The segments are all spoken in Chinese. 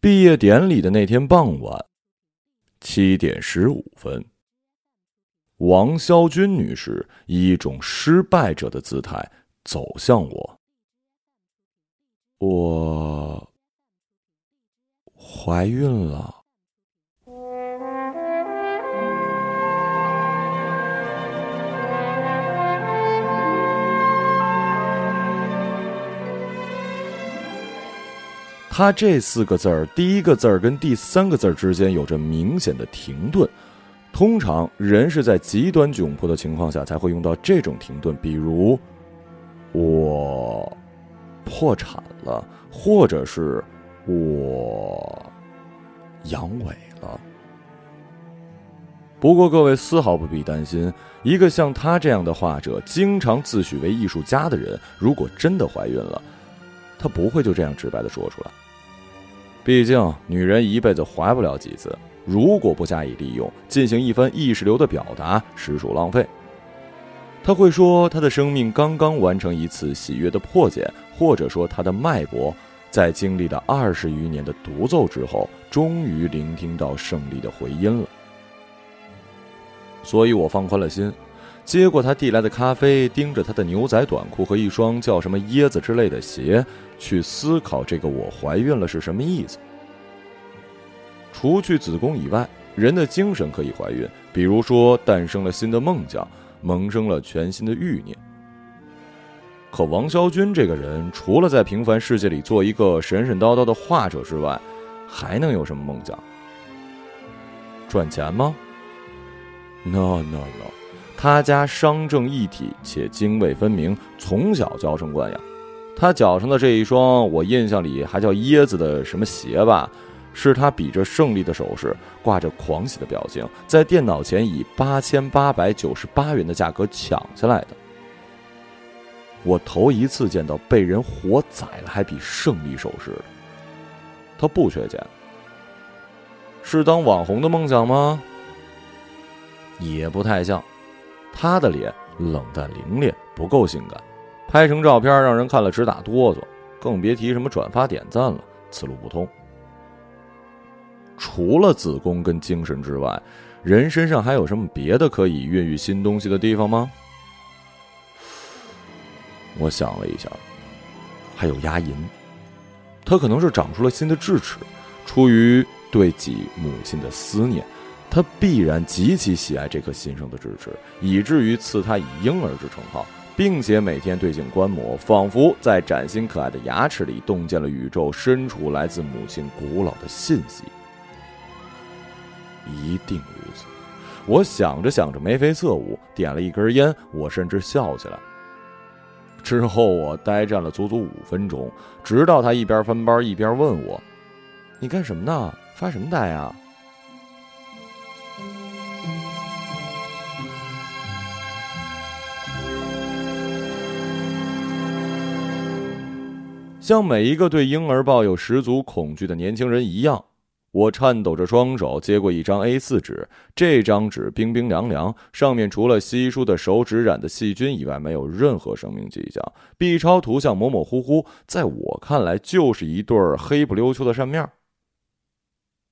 毕业典礼的那天傍晚，七点十五分，王肖军女士以一种失败者的姿态走向我。我怀孕了。他这四个字儿，第一个字儿跟第三个字儿之间有着明显的停顿。通常人是在极端窘迫的情况下才会用到这种停顿，比如我。破产了，或者是我阳痿了。不过各位丝毫不必担心，一个像他这样的画者，经常自诩为艺术家的人，如果真的怀孕了，他不会就这样直白的说出来。毕竟女人一辈子怀不了几次，如果不加以利用，进行一番意识流的表达，实属浪费。他会说，他的生命刚刚完成一次喜悦的破茧，或者说他的脉搏在经历了二十余年的独奏之后，终于聆听到胜利的回音了。所以我放宽了心，接过他递来的咖啡，盯着他的牛仔短裤和一双叫什么椰子之类的鞋，去思考这个我怀孕了是什么意思。除去子宫以外，人的精神可以怀孕，比如说诞生了新的梦想。萌生了全新的欲念。可王肖军这个人，除了在平凡世界里做一个神神叨叨的画者之外，还能有什么梦想？赚钱吗？No No No，他家商正一体且泾渭分明，从小娇生惯养。他脚上的这一双，我印象里还叫椰子的什么鞋吧？是他比着胜利的手势，挂着狂喜的表情，在电脑前以八千八百九十八元的价格抢下来的。我头一次见到被人活宰了还比胜利手势的。他不缺钱，是当网红的梦想吗？也不太像，他的脸冷淡凌冽，不够性感，拍成照片让人看了直打哆嗦，更别提什么转发点赞了，此路不通。除了子宫跟精神之外，人身上还有什么别的可以孕育新东西的地方吗？我想了一下，还有牙龈，他可能是长出了新的智齿，出于对己母亲的思念，他必然极其喜爱这颗新生的智齿，以至于赐他以婴儿之称号，并且每天对镜观摩，仿佛在崭新可爱的牙齿里洞见了宇宙深处来自母亲古老的信息。一定如此。我想着想着眉飞色舞，点了一根烟，我甚至笑起来。之后我呆站了足足五分钟，直到他一边翻班一边问我：“你干什么呢？发什么呆啊？”像每一个对婴儿抱有十足恐惧的年轻人一样。我颤抖着双手接过一张 A4 纸，这张纸冰冰凉凉，上面除了稀疏的手指染的细菌以外，没有任何生命迹象。B 超图像模模糊糊，在我看来就是一对黑不溜秋的扇面。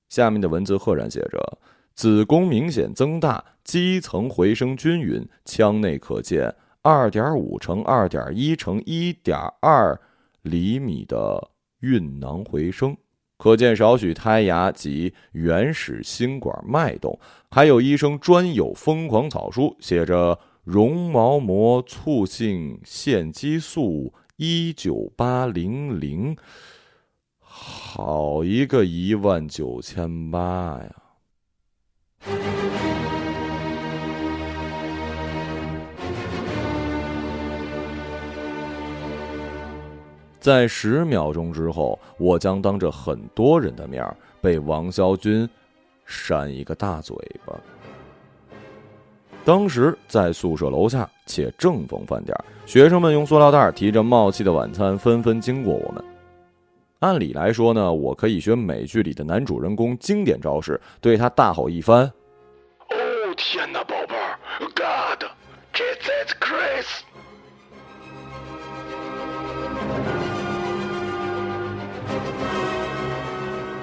下面的文字赫然写着：子宫明显增大，肌层回声均匀，腔内可见2.5乘2.1乘1.2厘米的孕囊回声。可见少许胎芽及原始心管脉动，还有医生专有疯狂草书，写着绒毛膜促性腺激素一九八零零，好一个一万九千八呀！在十秒钟之后，我将当着很多人的面被王肖军扇一个大嘴巴。当时在宿舍楼下，且正逢饭点，学生们用塑料袋提着冒气的晚餐纷纷经过我们。按理来说呢，我可以学美剧里的男主人公经典招式，对他大吼一番：“哦天哪，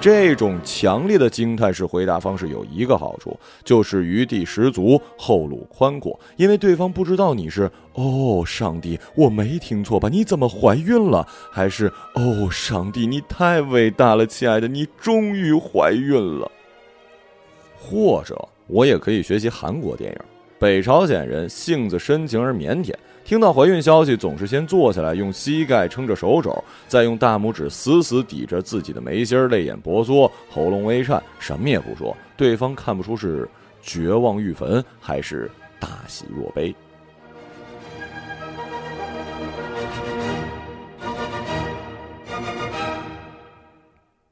这种强烈的惊叹式回答方式有一个好处，就是余地十足，后路宽阔。因为对方不知道你是“哦，上帝，我没听错吧？你怎么怀孕了？”还是“哦，上帝，你太伟大了，亲爱的，你终于怀孕了。”或者，我也可以学习韩国电影，北朝鲜人性子深情而腼腆。听到怀孕消息，总是先坐下来，用膝盖撑着手肘，再用大拇指死死抵着自己的眉心，泪眼婆娑，喉咙微颤，什么也不说。对方看不出是绝望欲焚，还是大喜若悲。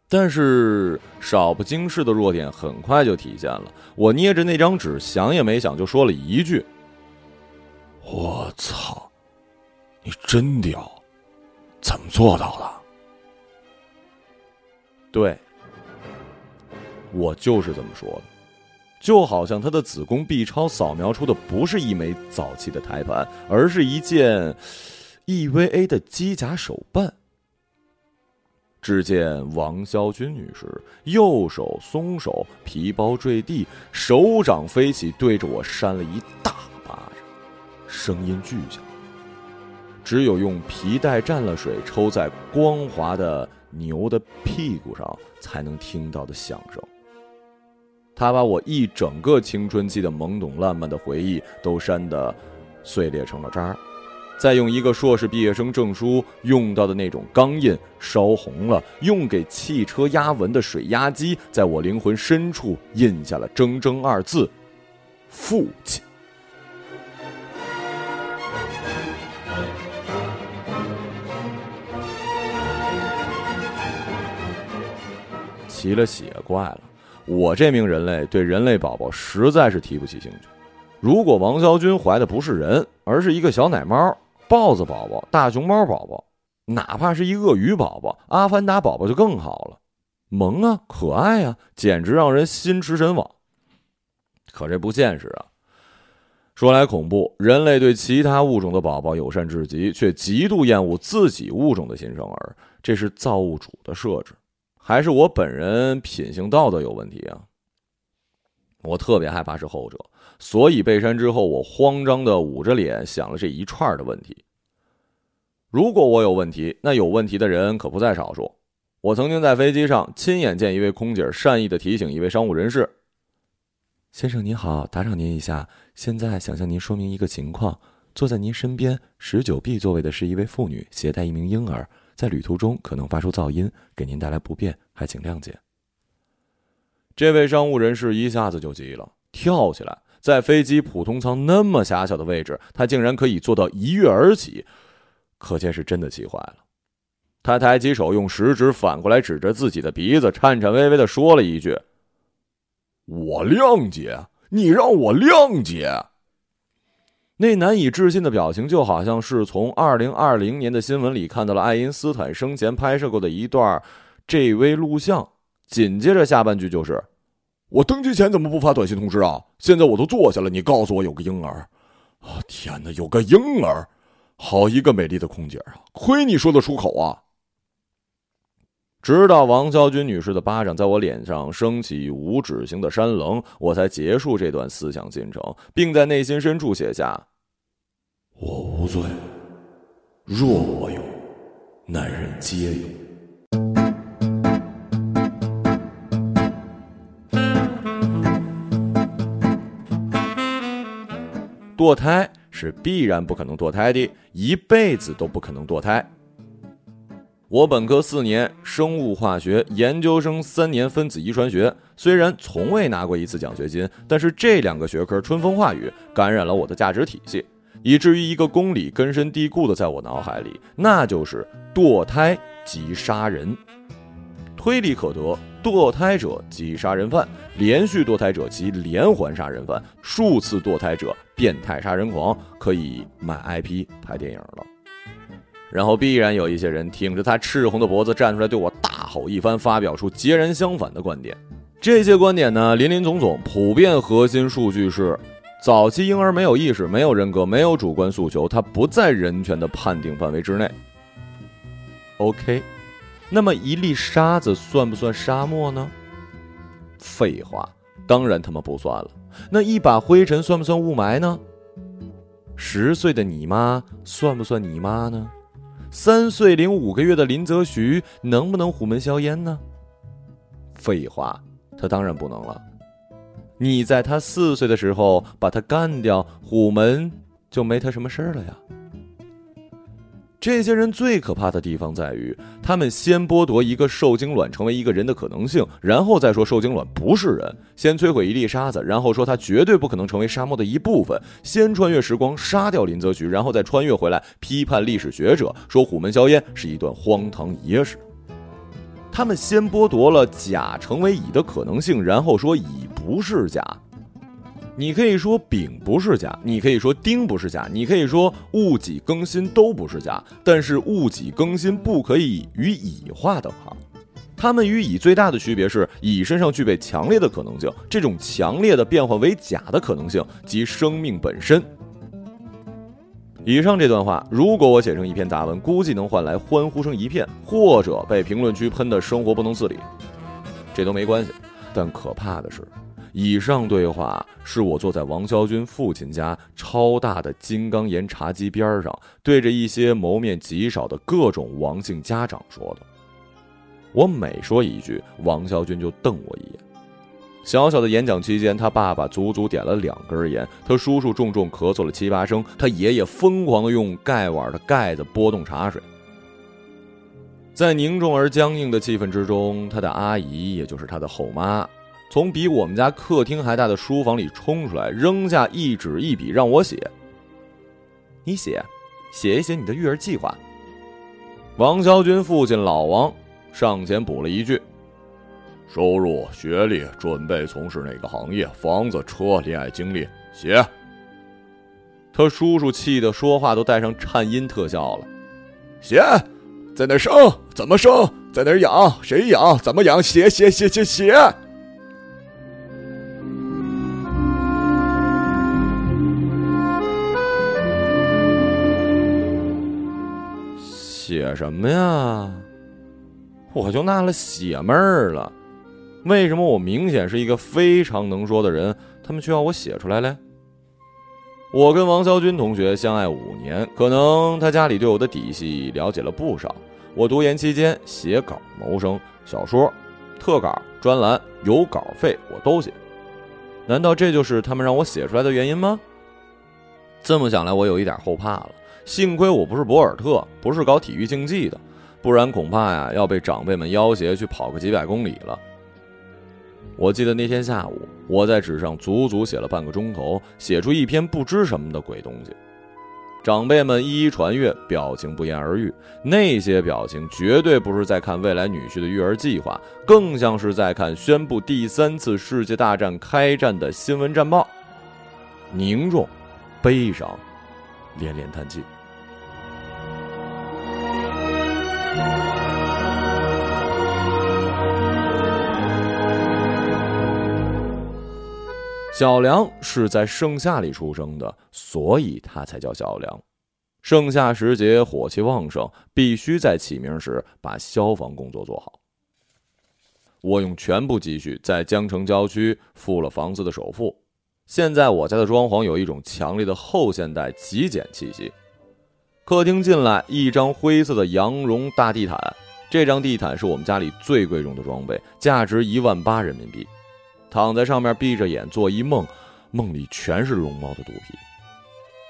但是少不经事的弱点很快就体现了。我捏着那张纸，想也没想就说了一句。我操！你真屌，怎么做到的？对，我就是这么说的。就好像他的子宫 B 超扫描出的不是一枚早期的胎盘，而是一件 EVA 的机甲手办。只见王潇军女士右手松手，皮包坠地，手掌飞起，对着我扇了一大。声音巨响，只有用皮带蘸了水抽在光滑的牛的屁股上才能听到的响声。他把我一整个青春期的懵懂烂漫的回忆都删得碎裂成了渣儿，再用一个硕士毕业生证书用到的那种钢印烧红了，用给汽车压纹的水压机，在我灵魂深处印下了“铮铮”二字：父亲。奇了血怪了！我这名人类对人类宝宝实在是提不起兴趣。如果王昭君怀的不是人，而是一个小奶猫、豹子宝宝、大熊猫宝宝，哪怕是一鳄鱼宝宝、阿凡达宝宝就更好了，萌啊，可爱啊，简直让人心驰神往。可这不现实啊！说来恐怖，人类对其他物种的宝宝友善至极，却极度厌恶自己物种的新生儿，这是造物主的设置。还是我本人品行道德有问题啊！我特别害怕是后者，所以被删之后，我慌张的捂着脸想了这一串的问题。如果我有问题，那有问题的人可不在少数。我曾经在飞机上亲眼见一位空姐善意的提醒一位商务人士：“先生您好，打扰您一下，现在想向您说明一个情况，坐在您身边十九 B 座位的是一位妇女，携带一名婴儿。”在旅途中可能发出噪音，给您带来不便，还请谅解。这位商务人士一下子就急了，跳起来，在飞机普通舱那么狭小的位置，他竟然可以做到一跃而起，可见是真的气坏了。他抬起手，用食指反过来指着自己的鼻子，颤颤巍巍的说了一句：“我谅解，你让我谅解。”那难以置信的表情，就好像是从二零二零年的新闻里看到了爱因斯坦生前拍摄过的一段 J.V. 录像。紧接着下半句就是：“我登机前怎么不发短信通知啊？现在我都坐下了，你告诉我有个婴儿，啊天哪，有个婴儿，好一个美丽的空姐啊！亏你说得出口啊！”直到王娇军女士的巴掌在我脸上升起无止境的山棱，我才结束这段思想进程，并在内心深处写下：“我无罪，若我有，男人皆有。”堕胎是必然不可能堕胎的，一辈子都不可能堕胎。我本科四年生物化学，研究生三年分子遗传学。虽然从未拿过一次奖学金，但是这两个学科春风化雨，感染了我的价值体系，以至于一个公理根深蒂固的在我脑海里，那就是堕胎即杀人。推理可得，堕胎者即杀人犯，连续堕胎者即连环杀人犯，数次堕胎者变态杀人狂，可以买 IP 拍电影了。然后必然有一些人挺着他赤红的脖子站出来对我大吼一番，发表出截然相反的观点。这些观点呢，林林总总，普遍核心数据是：早期婴儿没有意识、没有人格、没有主观诉求，他不在人权的判定范围之内。OK，那么一粒沙子算不算沙漠呢？废话，当然他妈不算了。那一把灰尘算不算雾霾呢？十岁的你妈算不算你妈呢？三岁零五个月的林则徐能不能虎门销烟呢？废话，他当然不能了。你在他四岁的时候把他干掉，虎门就没他什么事儿了呀。这些人最可怕的地方在于，他们先剥夺一个受精卵成为一个人的可能性，然后再说受精卵不是人；先摧毁一粒沙子，然后说它绝对不可能成为沙漠的一部分；先穿越时光杀掉林则徐，然后再穿越回来批判历史学者，说虎门销烟是一段荒唐野史。他们先剥夺了甲成为乙的可能性，然后说乙不是甲。你可以说丙不是甲，你可以说丁不是甲，你可以说戊己庚辛都不是甲，但是戊己庚辛不可以与乙划等号。它们与乙最大的区别是，乙身上具备强烈的可能性，这种强烈的变化为甲的可能性即生命本身。以上这段话，如果我写成一篇杂文，估计能换来欢呼声一片，或者被评论区喷的生活不能自理，这都没关系。但可怕的是。以上对话是我坐在王昭君父亲家超大的金刚岩茶几边上，对着一些谋面极少的各种王姓家长说的。我每说一句，王昭君就瞪我一眼。小小的演讲期间，他爸爸足足点了两根烟，他叔叔重重咳嗽了七八声，他爷爷疯狂的用盖碗的盖子拨动茶水。在凝重而僵硬的气氛之中，他的阿姨，也就是他的后妈。从比我们家客厅还大的书房里冲出来，扔下一纸一笔让我写。你写，写一写你的育儿计划。王昭君父亲老王上前补了一句：“收入、学历、准备从事哪个行业、房子、车、恋爱经历，写。”他叔叔气得说话都带上颤音特效了。写，在哪生？怎么生？在哪养？谁养？怎么养？写写写写。写什么呀？我就纳了血闷儿了。为什么我明显是一个非常能说的人，他们却要我写出来嘞？我跟王肖军同学相爱五年，可能他家里对我的底细了解了不少。我读研期间写稿谋生，小说、特稿、专栏有稿费我都写。难道这就是他们让我写出来的原因吗？这么想来，我有一点后怕了。幸亏我不是博尔特，不是搞体育竞技的，不然恐怕呀要被长辈们要挟去跑个几百公里了。我记得那天下午，我在纸上足足写了半个钟头，写出一篇不知什么的鬼东西。长辈们一一传阅，表情不言而喻。那些表情绝对不是在看未来女婿的育儿计划，更像是在看宣布第三次世界大战开战的新闻战报。凝重，悲伤，连连叹气。小梁是在盛夏里出生的，所以他才叫小梁。盛夏时节火气旺盛，必须在起名时把消防工作做好。我用全部积蓄在江城郊区付了房子的首付。现在我家的装潢有一种强烈的后现代极简气息。客厅进来一张灰色的羊绒大地毯，这张地毯是我们家里最贵重的装备，价值一万八人民币。躺在上面，闭着眼做一梦，梦里全是龙猫的肚皮。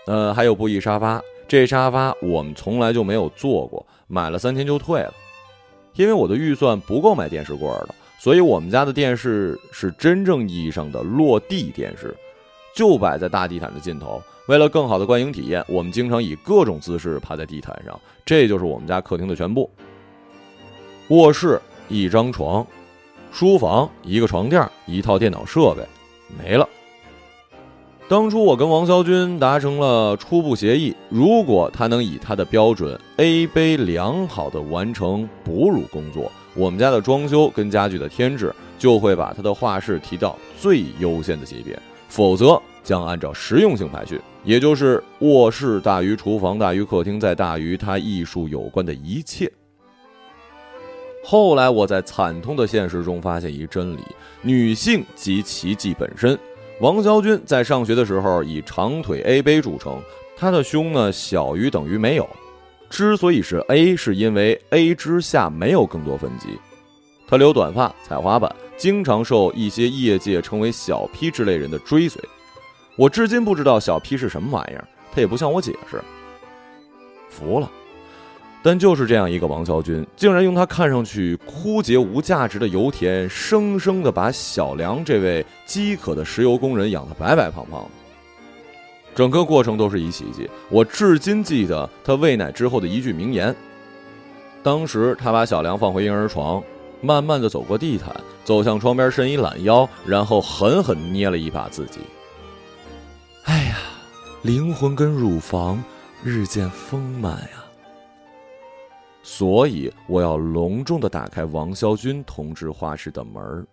呃，还有布艺沙发，这沙发我们从来就没有坐过，买了三天就退了，因为我的预算不够买电视柜的，所以我们家的电视是真正意义上的落地电视，就摆在大地毯的尽头。为了更好的观影体验，我们经常以各种姿势趴在地毯上。这就是我们家客厅的全部。卧室一张床。书房一个床垫，一套电脑设备，没了。当初我跟王肖军达成了初步协议，如果他能以他的标准 A 杯良好的完成哺乳工作，我们家的装修跟家具的添置就会把他的画室提到最优先的级别，否则将按照实用性排序，也就是卧室大于厨房大于客厅，再大于他艺术有关的一切。后来我在惨痛的现实中发现一真理：女性即奇迹本身。王昭君在上学的时候以长腿 A 杯著称，她的胸呢小于等于没有。之所以是 A，是因为 A 之下没有更多分级。她留短发，踩滑板，经常受一些业界称为小 P 之类人的追随。我至今不知道小 P 是什么玩意儿，他也不向我解释。服了。但就是这样一个王昭君，竟然用她看上去枯竭无价值的油田，生生的把小梁这位饥渴的石油工人养得白白胖胖。整个过程都是一奇迹。我至今记得她喂奶之后的一句名言。当时她把小梁放回婴儿床，慢慢的走过地毯，走向窗边伸一懒腰，然后狠狠捏了一把自己。哎呀，灵魂跟乳房日渐丰满呀。所以我要隆重的打开王昭君同志画室的门儿，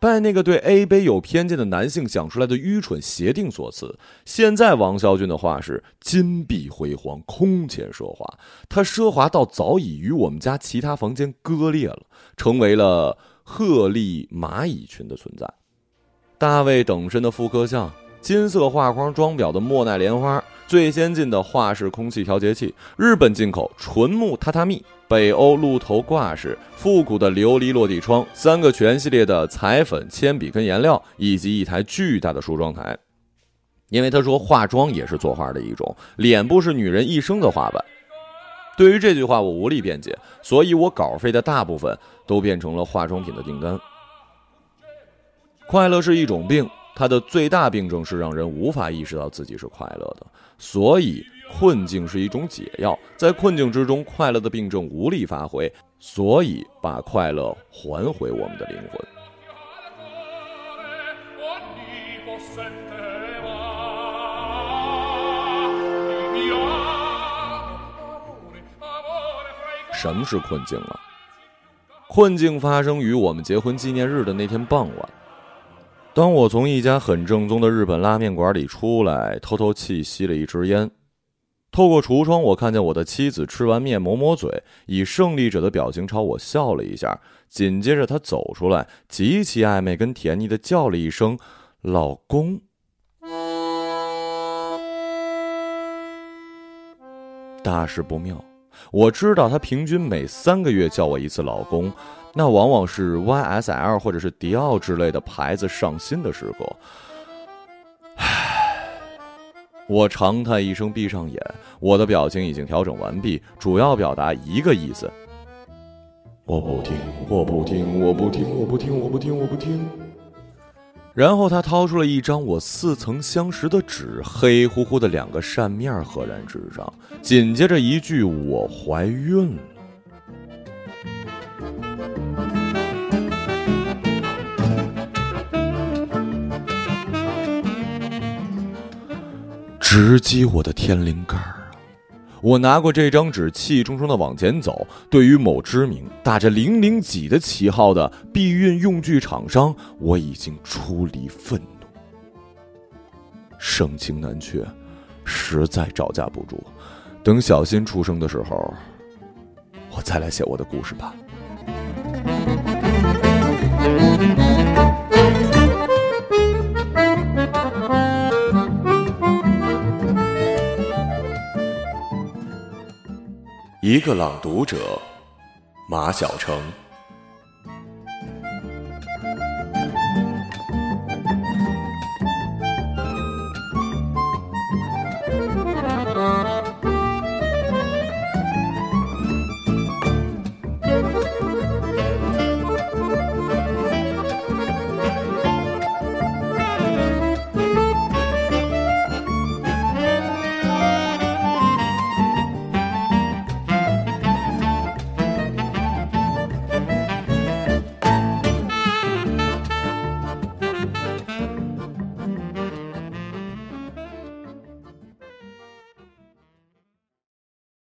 拜那个对 A 杯有偏见的男性想出来的愚蠢协定所赐。现在王昭君的画室金碧辉煌，空前奢华，它奢华到早已与我们家其他房间割裂了，成为了鹤立蚂蚁群的存在。大卫等身的复刻像，金色画框装裱的莫奈莲花。最先进的画式空气调节器，日本进口纯木榻榻米，北欧鹿头挂式，复古的琉璃落地窗，三个全系列的彩粉、铅笔跟颜料，以及一台巨大的梳妆台。因为他说化妆也是作画的一种，脸部是女人一生的画板。对于这句话我无力辩解，所以我稿费的大部分都变成了化妆品的订单。快乐是一种病。它的最大病症是让人无法意识到自己是快乐的，所以困境是一种解药。在困境之中，快乐的病症无力发挥，所以把快乐还回我们的灵魂。什么是困境啊？困境发生于我们结婚纪念日的那天傍晚。当我从一家很正宗的日本拉面馆里出来，偷偷气吸了一支烟，透过橱窗，我看见我的妻子吃完面抹抹嘴，以胜利者的表情朝我笑了一下。紧接着，她走出来，极其暧昧跟甜腻的叫了一声“老公”。大事不妙，我知道她平均每三个月叫我一次老公。那往往是 YSL 或者是迪奥之类的牌子上新的时候。唉，我长叹一声，闭上眼。我的表情已经调整完毕，主要表达一个意思：我不听，我不听，我不听，我不听，我不听，我不听。然后他掏出了一张我似曾相识的纸，黑乎乎的两个扇面赫然纸上，紧接着一句：“我怀孕了。”直击我的天灵盖儿啊！我拿过这张纸，气冲冲的往前走。对于某知名打着零零几的旗号的避孕用具厂商，我已经出离愤怒。盛情难却，实在招架不住。等小新出生的时候，我再来写我的故事吧。一个朗读者，马晓成。